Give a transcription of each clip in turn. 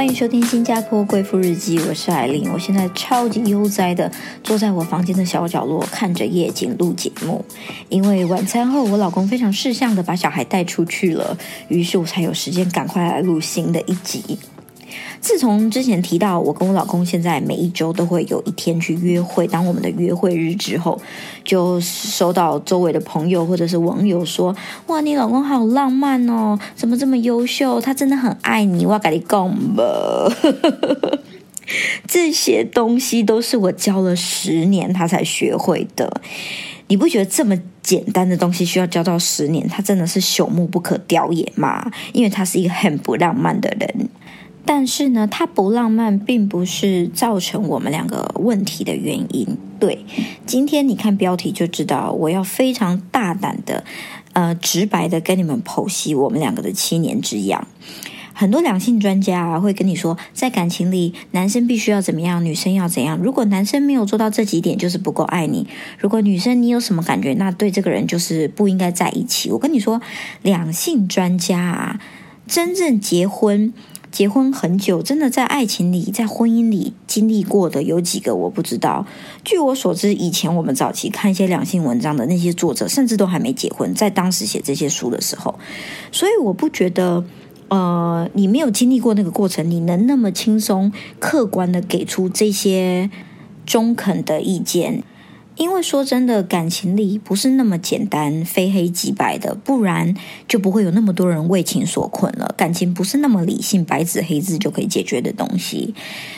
欢迎收听《新加坡贵妇日记》，我是艾琳。我现在超级悠哉的坐在我房间的小角落，看着夜景录节目。因为晚餐后，我老公非常识相的把小孩带出去了，于是我才有时间赶快来录新的一集。自从之前提到我跟我老公现在每一周都会有一天去约会，当我们的约会日之后，就收到周围的朋友或者是网友说：“哇，你老公好浪漫哦，怎么这么优秀？他真的很爱你。”哇，跟你讲吧，这些东西都是我教了十年他才学会的。你不觉得这么简单的东西需要教到十年？他真的是朽木不可雕也吗？因为他是一个很不浪漫的人。但是呢，他不浪漫，并不是造成我们两个问题的原因。对，今天你看标题就知道，我要非常大胆的、呃，直白的跟你们剖析我们两个的七年之痒。很多两性专家啊，会跟你说，在感情里，男生必须要怎么样，女生要怎样。如果男生没有做到这几点，就是不够爱你。如果女生你有什么感觉，那对这个人就是不应该在一起。我跟你说，两性专家啊，真正结婚。结婚很久，真的在爱情里、在婚姻里经历过的有几个？我不知道。据我所知，以前我们早期看一些两性文章的那些作者，甚至都还没结婚，在当时写这些书的时候。所以我不觉得，呃，你没有经历过那个过程，你能那么轻松、客观的给出这些中肯的意见。因为说真的，感情里不是那么简单，非黑即白的，不然就不会有那么多人为情所困了。感情不是那么理性，白纸黑字就可以解决的东西。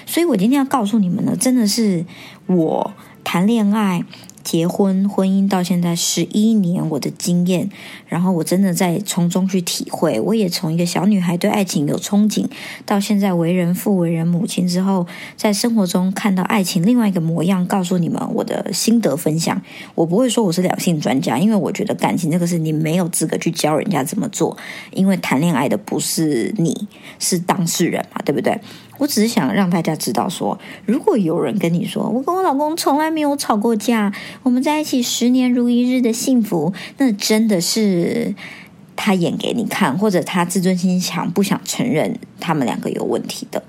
所以我今天要告诉你们呢，真的是我谈恋爱。结婚、婚姻到现在十一年，我的经验，然后我真的在从中去体会。我也从一个小女孩对爱情有憧憬，到现在为人父、为人母亲之后，在生活中看到爱情另外一个模样，告诉你们我的心得分享。我不会说我是两性专家，因为我觉得感情这个事你没有资格去教人家怎么做，因为谈恋爱的不是你，是当事人嘛，对不对？我只是想让大家知道，说如果有人跟你说我跟我老公从来没有吵过架，我们在一起十年如一日的幸福，那真的是他演给你看，或者他自尊心强，不想承认他们两个有问题的。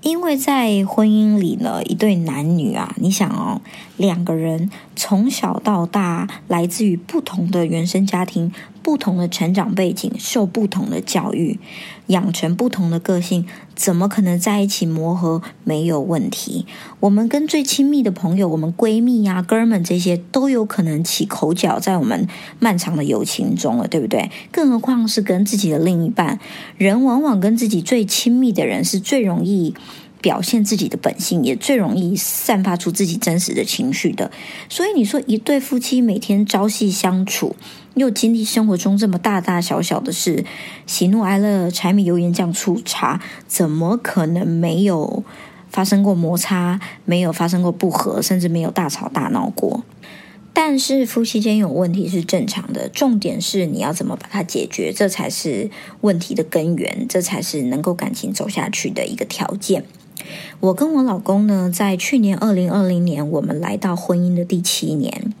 因为在婚姻里呢，一对男女啊，你想哦，两个人从小到大来自于不同的原生家庭。不同的成长背景，受不同的教育，养成不同的个性，怎么可能在一起磨合没有问题？我们跟最亲密的朋友，我们闺蜜呀、哥们这些，都有可能起口角，在我们漫长的友情中了，对不对？更何况是跟自己的另一半，人往往跟自己最亲密的人，是最容易。表现自己的本性，也最容易散发出自己真实的情绪的。所以你说，一对夫妻每天朝夕相处，又经历生活中这么大大小小的事，喜怒哀乐、柴米油盐酱醋茶，怎么可能没有发生过摩擦，没有发生过不和，甚至没有大吵大闹过？但是夫妻间有问题是正常的，重点是你要怎么把它解决，这才是问题的根源，这才是能够感情走下去的一个条件。我跟我老公呢，在去年二零二零年，我们来到婚姻的第七年，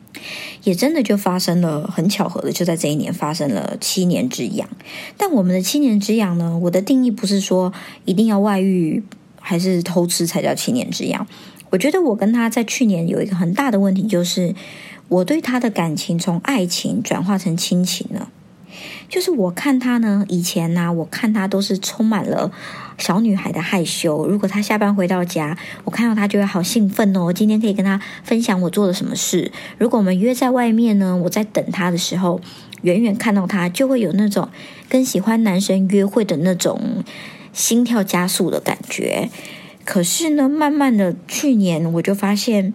也真的就发生了很巧合的，就在这一年发生了七年之痒。但我们的七年之痒呢，我的定义不是说一定要外遇还是偷吃才叫七年之痒。我觉得我跟他在去年有一个很大的问题，就是我对他的感情从爱情转化成亲情了。就是我看他呢，以前呢，我看他都是充满了小女孩的害羞。如果他下班回到家，我看到他就会好兴奋哦，今天可以跟他分享我做了什么事。如果我们约在外面呢，我在等他的时候，远远看到他就会有那种跟喜欢男生约会的那种心跳加速的感觉。可是呢，慢慢的去年我就发现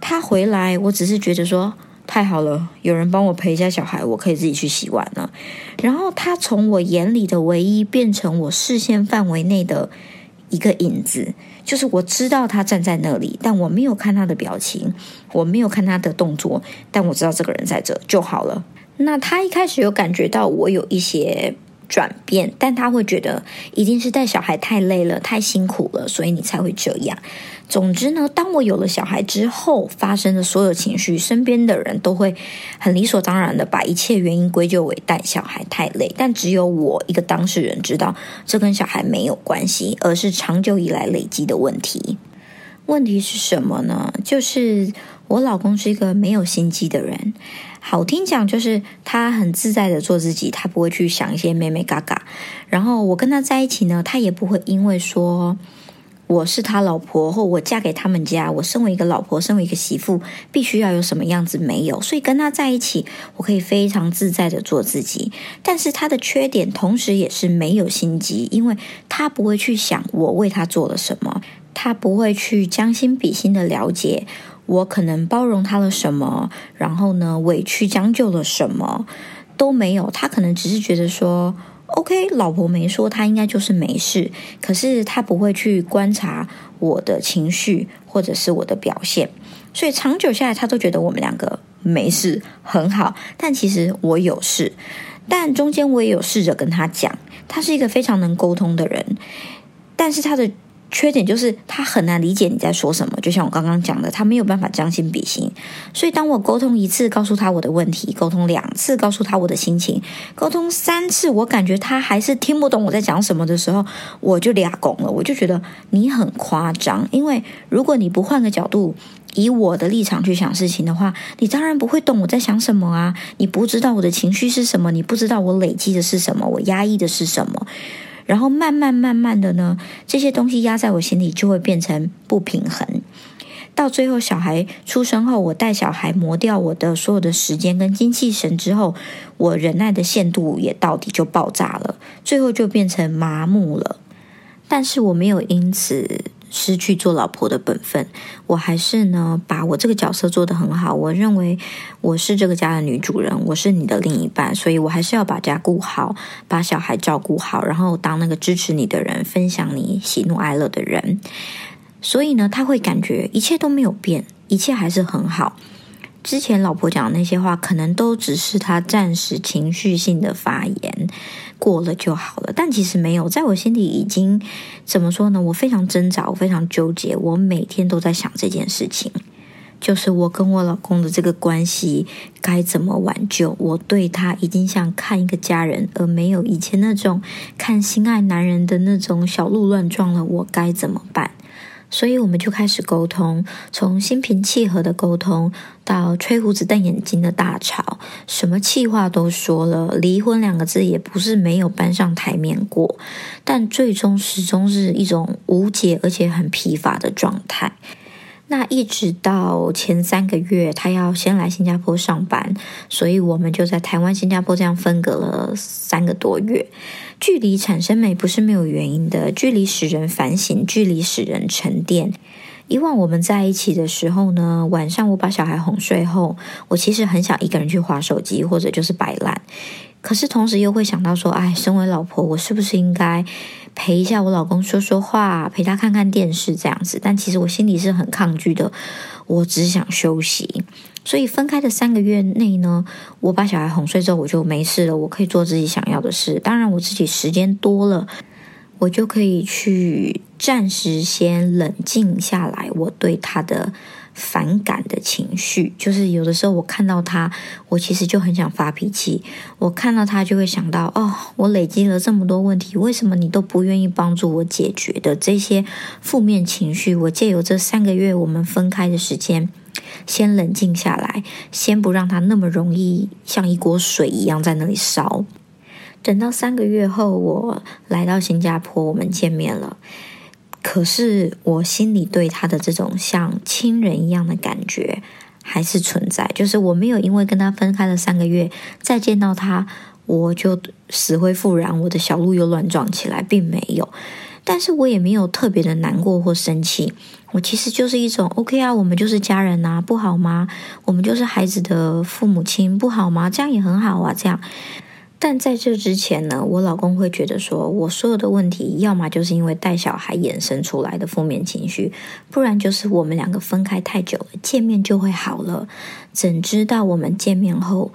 他回来，我只是觉得说。太好了，有人帮我陪一下小孩，我可以自己去洗碗了。然后他从我眼里的唯一变成我视线范围内的一个影子，就是我知道他站在那里，但我没有看他的表情，我没有看他的动作，但我知道这个人在这就好了。那他一开始有感觉到我有一些转变，但他会觉得一定是带小孩太累了、太辛苦了，所以你才会这样。总之呢，当我有了小孩之后，发生的所有情绪，身边的人都会很理所当然的把一切原因归咎为带小孩太累，但只有我一个当事人知道，这跟小孩没有关系，而是长久以来累积的问题。问题是什么呢？就是我老公是一个没有心机的人。好听讲就是他很自在的做自己，他不会去想一些妹妹嘎嘎。然后我跟他在一起呢，他也不会因为说我是他老婆或我嫁给他们家，我身为一个老婆，身为一个媳妇，必须要有什么样子没有。所以跟他在一起，我可以非常自在的做自己。但是他的缺点同时也是没有心机，因为他不会去想我为他做了什么，他不会去将心比心的了解。我可能包容他了什么，然后呢，委屈将就了什么都没有。他可能只是觉得说，OK，老婆没说，他应该就是没事。可是他不会去观察我的情绪或者是我的表现，所以长久下来，他都觉得我们两个没事，很好。但其实我有事，但中间我也有试着跟他讲，他是一个非常能沟通的人，但是他的。缺点就是他很难理解你在说什么，就像我刚刚讲的，他没有办法将心比心。所以当我沟通一次，告诉他我的问题；沟通两次，告诉他我的心情；沟通三次，我感觉他还是听不懂我在讲什么的时候，我就俩拱了。我就觉得你很夸张，因为如果你不换个角度，以我的立场去想事情的话，你当然不会懂我在想什么啊！你不知道我的情绪是什么，你不知道我累积的是什么，我压抑的是什么。然后慢慢慢慢的呢，这些东西压在我心里，就会变成不平衡。到最后，小孩出生后，我带小孩磨掉我的所有的时间跟精气神之后，我忍耐的限度也到底就爆炸了，最后就变成麻木了。但是我没有因此。失去做老婆的本分，我还是呢把我这个角色做得很好。我认为我是这个家的女主人，我是你的另一半，所以我还是要把家顾好，把小孩照顾好，然后当那个支持你的人，分享你喜怒哀乐的人。所以呢，他会感觉一切都没有变，一切还是很好。之前老婆讲的那些话，可能都只是他暂时情绪性的发言，过了就好了。但其实没有，在我心里已经怎么说呢？我非常挣扎，我非常纠结，我每天都在想这件事情，就是我跟我老公的这个关系该怎么挽救。我对他已经像看一个家人，而没有以前那种看心爱男人的那种小鹿乱撞了。我该怎么办？所以我们就开始沟通，从心平气和的沟通到吹胡子瞪眼睛的大吵，什么气话都说了，离婚两个字也不是没有搬上台面过，但最终始终是一种无解而且很疲乏的状态。那一直到前三个月，他要先来新加坡上班，所以我们就在台湾、新加坡这样分隔了三个多月。距离产生美不是没有原因的，距离使人反省，距离使人沉淀。以往我们在一起的时候呢，晚上我把小孩哄睡后，我其实很想一个人去划手机，或者就是摆烂。可是同时又会想到说，哎，身为老婆，我是不是应该陪一下我老公说说话，陪他看看电视这样子？但其实我心里是很抗拒的，我只想休息。所以分开的三个月内呢，我把小孩哄睡之后，我就没事了，我可以做自己想要的事。当然，我自己时间多了，我就可以去暂时先冷静下来，我对他的。反感的情绪，就是有的时候我看到他，我其实就很想发脾气。我看到他就会想到，哦，我累积了这么多问题，为什么你都不愿意帮助我解决的这些负面情绪？我借由这三个月我们分开的时间，先冷静下来，先不让他那么容易像一锅水一样在那里烧。等到三个月后，我来到新加坡，我们见面了。可是我心里对他的这种像亲人一样的感觉还是存在，就是我没有因为跟他分开了三个月，再见到他我就死灰复燃，我的小鹿又乱撞起来，并没有。但是我也没有特别的难过或生气，我其实就是一种 OK 啊，我们就是家人呐，不好吗？我们就是孩子的父母亲，不好吗？这样也很好啊，这样。但在这之前呢，我老公会觉得说，我所有的问题，要么就是因为带小孩衍生出来的负面情绪，不然就是我们两个分开太久了，见面就会好了。怎知道我们见面后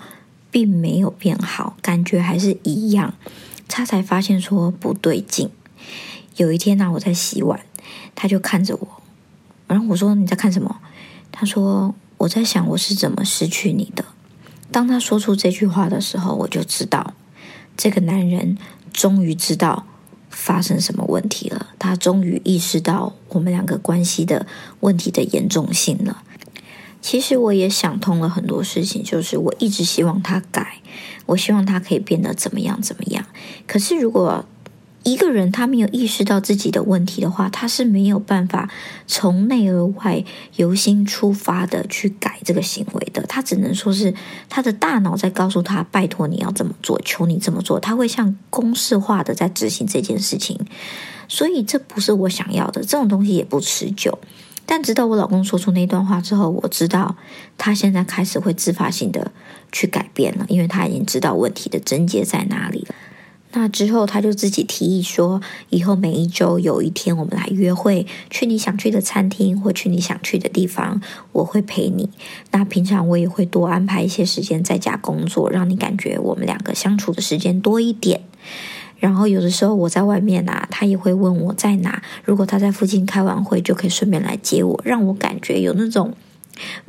并没有变好，感觉还是一样。他才发现说不对劲。有一天呢，我在洗碗，他就看着我，然后我说你在看什么？他说我在想我是怎么失去你的。当他说出这句话的时候，我就知道这个男人终于知道发生什么问题了。他终于意识到我们两个关系的问题的严重性了。其实我也想通了很多事情，就是我一直希望他改，我希望他可以变得怎么样怎么样。可是如果一个人他没有意识到自己的问题的话，他是没有办法从内而外由心出发的去改这个行为的。他只能说是他的大脑在告诉他：“拜托你要这么做，求你这么做。”他会像公式化的在执行这件事情，所以这不是我想要的。这种东西也不持久。但直到我老公说出那段话之后，我知道他现在开始会自发性的去改变了，因为他已经知道问题的症结在哪里了。那之后，他就自己提议说，以后每一周有一天我们来约会，去你想去的餐厅或去你想去的地方，我会陪你。那平常我也会多安排一些时间在家工作，让你感觉我们两个相处的时间多一点。然后有的时候我在外面啊，他也会问我在哪。如果他在附近开完会，就可以顺便来接我，让我感觉有那种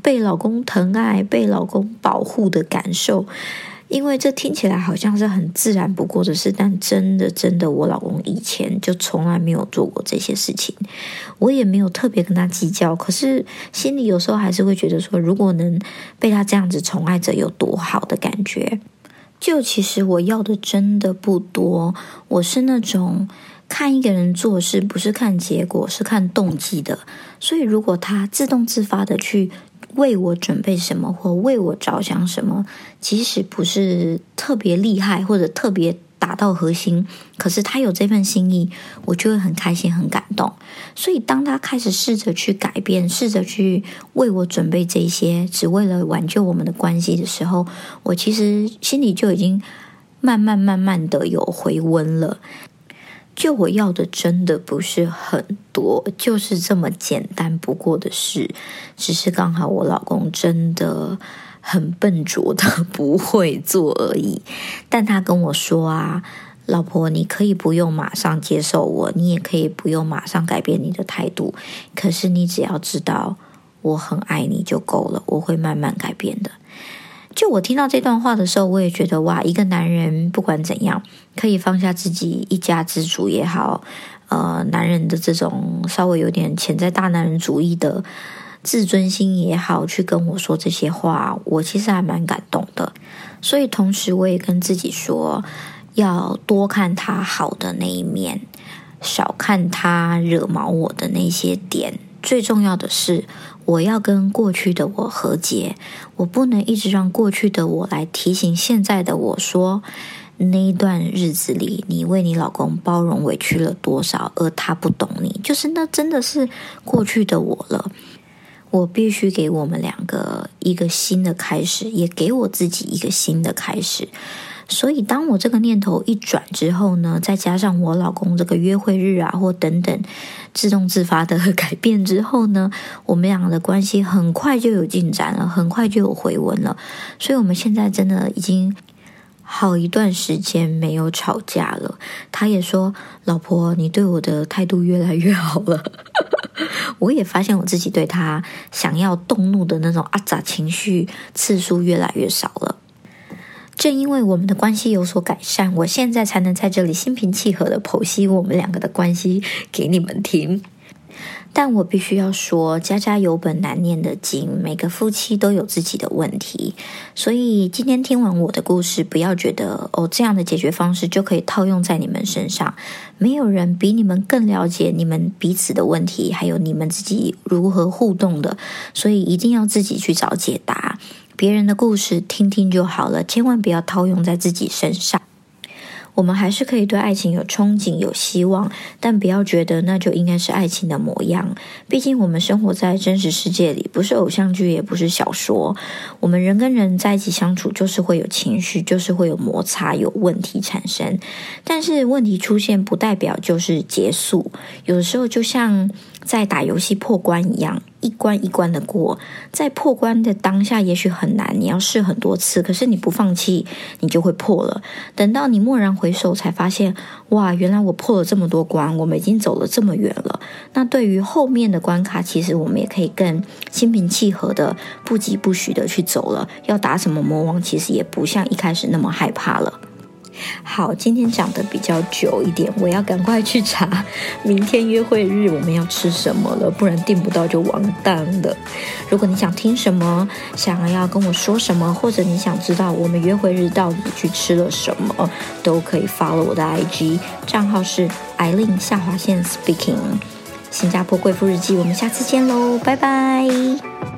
被老公疼爱、被老公保护的感受。因为这听起来好像是很自然不过的事，但真的真的，我老公以前就从来没有做过这些事情，我也没有特别跟他计较。可是心里有时候还是会觉得说，如果能被他这样子宠爱着，有多好的感觉。就其实我要的真的不多，我是那种看一个人做事不是看结果，是看动机的。所以如果他自动自发的去为我准备什么，或为我着想什么，即使不是特别厉害或者特别。打到核心，可是他有这份心意，我就会很开心、很感动。所以，当他开始试着去改变，试着去为我准备这些，只为了挽救我们的关系的时候，我其实心里就已经慢慢、慢慢的有回温了。就我要的，真的不是很多，就是这么简单不过的事，只是刚好我老公真的。很笨拙的不会做而已，但他跟我说啊，老婆，你可以不用马上接受我，你也可以不用马上改变你的态度，可是你只要知道我很爱你就够了，我会慢慢改变的。就我听到这段话的时候，我也觉得哇，一个男人不管怎样，可以放下自己一家之主也好，呃，男人的这种稍微有点潜在大男人主义的。自尊心也好，去跟我说这些话，我其实还蛮感动的。所以同时，我也跟自己说，要多看他好的那一面，少看他惹毛我的那些点。最重要的是，我要跟过去的我和解。我不能一直让过去的我来提醒现在的我说，那一段日子里，你为你老公包容委屈了多少，而他不懂你，就是那真的是过去的我了。我必须给我们两个一个新的开始，也给我自己一个新的开始。所以，当我这个念头一转之后呢，再加上我老公这个约会日啊，或等等自动自发的改变之后呢，我们两个的关系很快就有进展了，很快就有回温了。所以，我们现在真的已经。好一段时间没有吵架了，他也说：“老婆，你对我的态度越来越好了。”我也发现我自己对他想要动怒的那种阿杂情绪次数越来越少了。正因为我们的关系有所改善，我现在才能在这里心平气和的剖析我们两个的关系给你们听。但我必须要说，家家有本难念的经，每个夫妻都有自己的问题，所以今天听完我的故事，不要觉得哦，这样的解决方式就可以套用在你们身上。没有人比你们更了解你们彼此的问题，还有你们自己如何互动的，所以一定要自己去找解答。别人的故事听听就好了，千万不要套用在自己身上。我们还是可以对爱情有憧憬、有希望，但不要觉得那就应该是爱情的模样。毕竟我们生活在真实世界里，不是偶像剧，也不是小说。我们人跟人在一起相处，就是会有情绪，就是会有摩擦，有问题产生。但是问题出现，不代表就是结束。有的时候，就像在打游戏破关一样。一关一关的过，在破关的当下也许很难，你要试很多次，可是你不放弃，你就会破了。等到你蓦然回首，才发现，哇，原来我破了这么多关，我们已经走了这么远了。那对于后面的关卡，其实我们也可以更心平气和的、不疾不徐的去走了。要打什么魔王，其实也不像一开始那么害怕了。好，今天讲的比较久一点，我要赶快去查明天约会日我们要吃什么了，不然订不到就完蛋了。如果你想听什么，想要跟我说什么，或者你想知道我们约会日到底去吃了什么，都可以发了我的 IG 账号是艾琳下划线 Speaking，新加坡贵妇日记，我们下次见喽，拜拜。